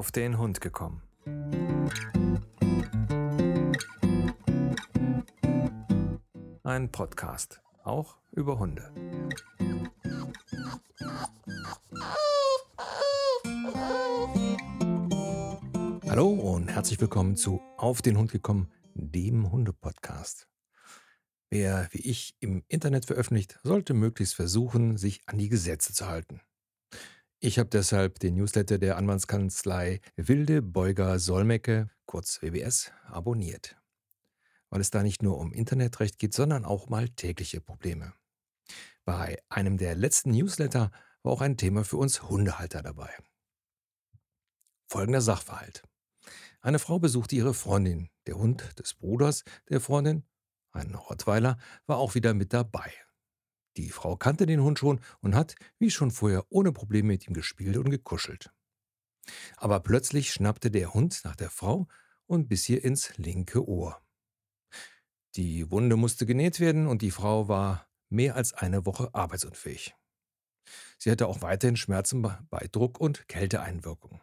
auf den Hund gekommen. Ein Podcast, auch über Hunde. Hallo und herzlich willkommen zu Auf den Hund gekommen, dem Hunde-Podcast. Wer wie ich im Internet veröffentlicht, sollte möglichst versuchen, sich an die Gesetze zu halten. Ich habe deshalb den Newsletter der Anwaltskanzlei Wilde Beuger Solmecke, kurz WBS, abonniert. Weil es da nicht nur um Internetrecht geht, sondern auch mal tägliche Probleme. Bei einem der letzten Newsletter war auch ein Thema für uns Hundehalter dabei. Folgender Sachverhalt. Eine Frau besuchte ihre Freundin. Der Hund des Bruders der Freundin, ein Rottweiler, war auch wieder mit dabei. Die Frau kannte den Hund schon und hat, wie schon vorher, ohne Probleme mit ihm gespielt und gekuschelt. Aber plötzlich schnappte der Hund nach der Frau und biss ihr ins linke Ohr. Die Wunde musste genäht werden und die Frau war mehr als eine Woche arbeitsunfähig. Sie hatte auch weiterhin Schmerzen bei Druck und Kälteeinwirkung.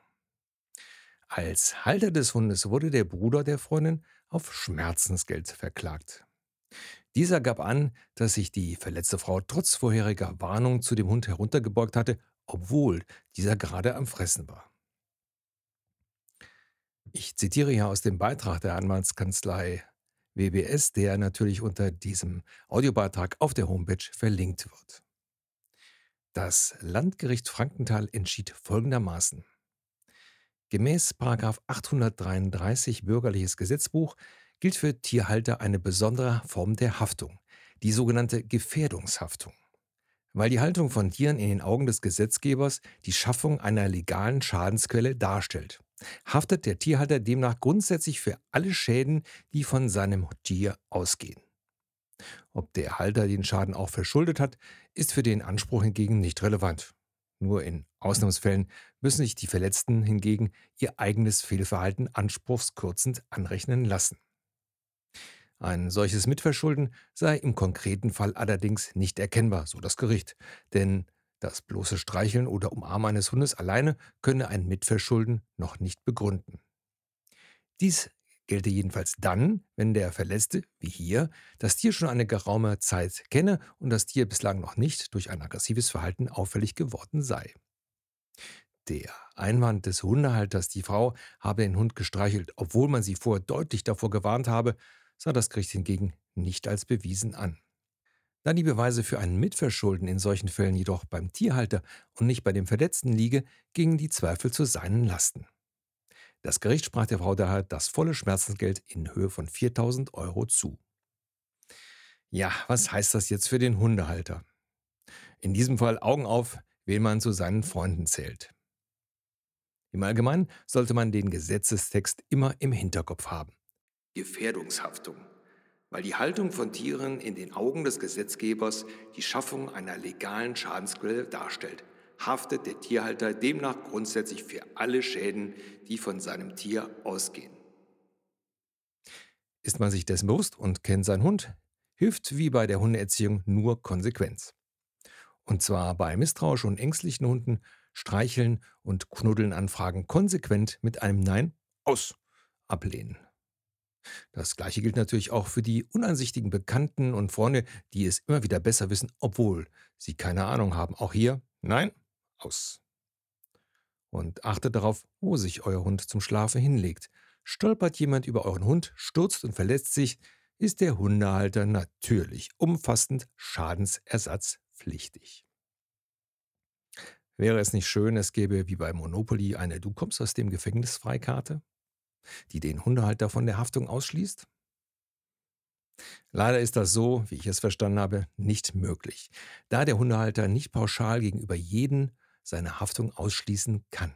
Als Halter des Hundes wurde der Bruder der Freundin auf Schmerzensgeld verklagt. Dieser gab an, dass sich die verletzte Frau trotz vorheriger Warnung zu dem Hund heruntergebeugt hatte, obwohl dieser gerade am Fressen war. Ich zitiere hier aus dem Beitrag der Anwaltskanzlei WBS, der natürlich unter diesem Audiobeitrag auf der Homepage verlinkt wird. Das Landgericht Frankenthal entschied folgendermaßen. Gemäß 833 Bürgerliches Gesetzbuch gilt für Tierhalter eine besondere Form der Haftung, die sogenannte Gefährdungshaftung. Weil die Haltung von Tieren in den Augen des Gesetzgebers die Schaffung einer legalen Schadensquelle darstellt, haftet der Tierhalter demnach grundsätzlich für alle Schäden, die von seinem Tier ausgehen. Ob der Halter den Schaden auch verschuldet hat, ist für den Anspruch hingegen nicht relevant. Nur in Ausnahmsfällen müssen sich die Verletzten hingegen ihr eigenes Fehlverhalten anspruchskürzend anrechnen lassen. Ein solches Mitverschulden sei im konkreten Fall allerdings nicht erkennbar, so das Gericht. Denn das bloße Streicheln oder Umarmen eines Hundes alleine könne ein Mitverschulden noch nicht begründen. Dies gelte jedenfalls dann, wenn der Verletzte, wie hier, das Tier schon eine geraume Zeit kenne und das Tier bislang noch nicht durch ein aggressives Verhalten auffällig geworden sei. Der Einwand des Hundehalters, die Frau habe den Hund gestreichelt, obwohl man sie vorher deutlich davor gewarnt habe, sah das Gericht hingegen nicht als bewiesen an. Da die Beweise für ein Mitverschulden in solchen Fällen jedoch beim Tierhalter und nicht bei dem Verletzten liege, gingen die Zweifel zu seinen Lasten. Das Gericht sprach der Frau daher das volle Schmerzensgeld in Höhe von 4000 Euro zu. Ja, was heißt das jetzt für den Hundehalter? In diesem Fall Augen auf, wen man zu seinen Freunden zählt. Im Allgemeinen sollte man den Gesetzestext immer im Hinterkopf haben. Gefährdungshaftung, weil die Haltung von Tieren in den Augen des Gesetzgebers die Schaffung einer legalen Schadensquelle darstellt, haftet der Tierhalter demnach grundsätzlich für alle Schäden, die von seinem Tier ausgehen. Ist man sich dessen bewusst und kennt seinen Hund, hilft wie bei der Hundeerziehung nur Konsequenz. Und zwar bei misstrauischen und ängstlichen Hunden streicheln und knuddeln Anfragen konsequent mit einem Nein aus ablehnen. Das gleiche gilt natürlich auch für die uneinsichtigen Bekannten und Freunde, die es immer wieder besser wissen, obwohl sie keine Ahnung haben. Auch hier, nein, aus. Und achtet darauf, wo sich euer Hund zum Schlafe hinlegt. Stolpert jemand über euren Hund, stürzt und verletzt sich, ist der Hundehalter natürlich umfassend schadensersatzpflichtig. Wäre es nicht schön, es gäbe wie bei Monopoly eine Du kommst aus dem Gefängnis Freikarte? Die den Hundehalter von der Haftung ausschließt? Leider ist das so, wie ich es verstanden habe, nicht möglich, da der Hundehalter nicht pauschal gegenüber jeden seine Haftung ausschließen kann.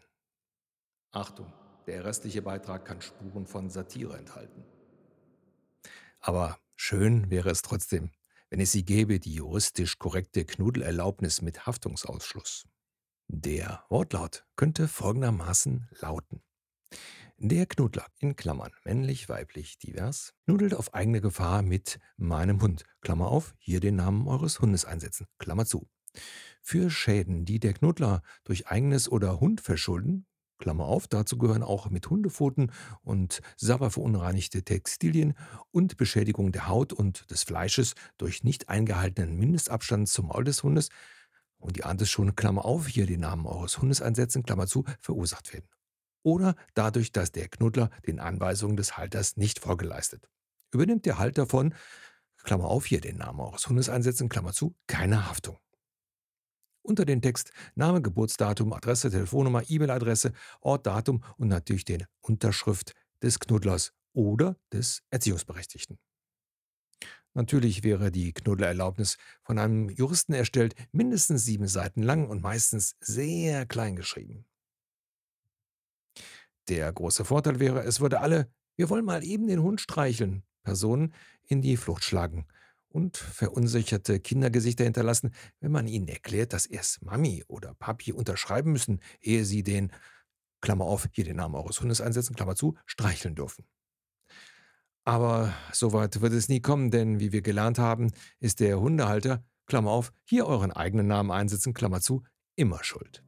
Achtung, der restliche Beitrag kann Spuren von Satire enthalten. Aber schön wäre es trotzdem, wenn es sie gäbe, die juristisch korrekte Knudelerlaubnis mit Haftungsausschluss. Der Wortlaut könnte folgendermaßen lauten. Der Knuddler, in Klammern, männlich, weiblich, divers, knuddelt auf eigene Gefahr mit meinem Hund, Klammer auf, hier den Namen eures Hundes einsetzen, Klammer zu. Für Schäden, die der Knuddler durch eigenes oder Hund verschulden, Klammer auf, dazu gehören auch mit Hundepfoten und sauber verunreinigte Textilien und Beschädigung der Haut und des Fleisches durch nicht eingehaltenen Mindestabstand zum Maul des Hundes und die ahnt es schon, Klammer auf, hier den Namen eures Hundes einsetzen, Klammer zu, verursacht werden. Oder dadurch, dass der Knuddler den Anweisungen des Halters nicht Folge leistet. Übernimmt der Halter von, Klammer auf, hier den Namen eures Hundes einsetzen, Klammer zu, keine Haftung. Unter den Text Name, Geburtsdatum, Adresse, Telefonnummer, E-Mail-Adresse, Ort, Datum und natürlich den Unterschrift des Knuddlers oder des Erziehungsberechtigten. Natürlich wäre die Knuddlererlaubnis von einem Juristen erstellt, mindestens sieben Seiten lang und meistens sehr klein geschrieben. Der große Vorteil wäre, es würde alle „Wir wollen mal eben den Hund streicheln“ Personen in die Flucht schlagen und verunsicherte Kindergesichter hinterlassen, wenn man ihnen erklärt, dass erst Mami oder Papi unterschreiben müssen, ehe sie den Klammer auf, hier den Namen eures Hundes einsetzen, Klammer zu, streicheln dürfen. Aber so weit wird es nie kommen, denn wie wir gelernt haben, ist der Hundehalter, Klammer auf, hier euren eigenen Namen einsetzen, Klammer zu, immer schuld.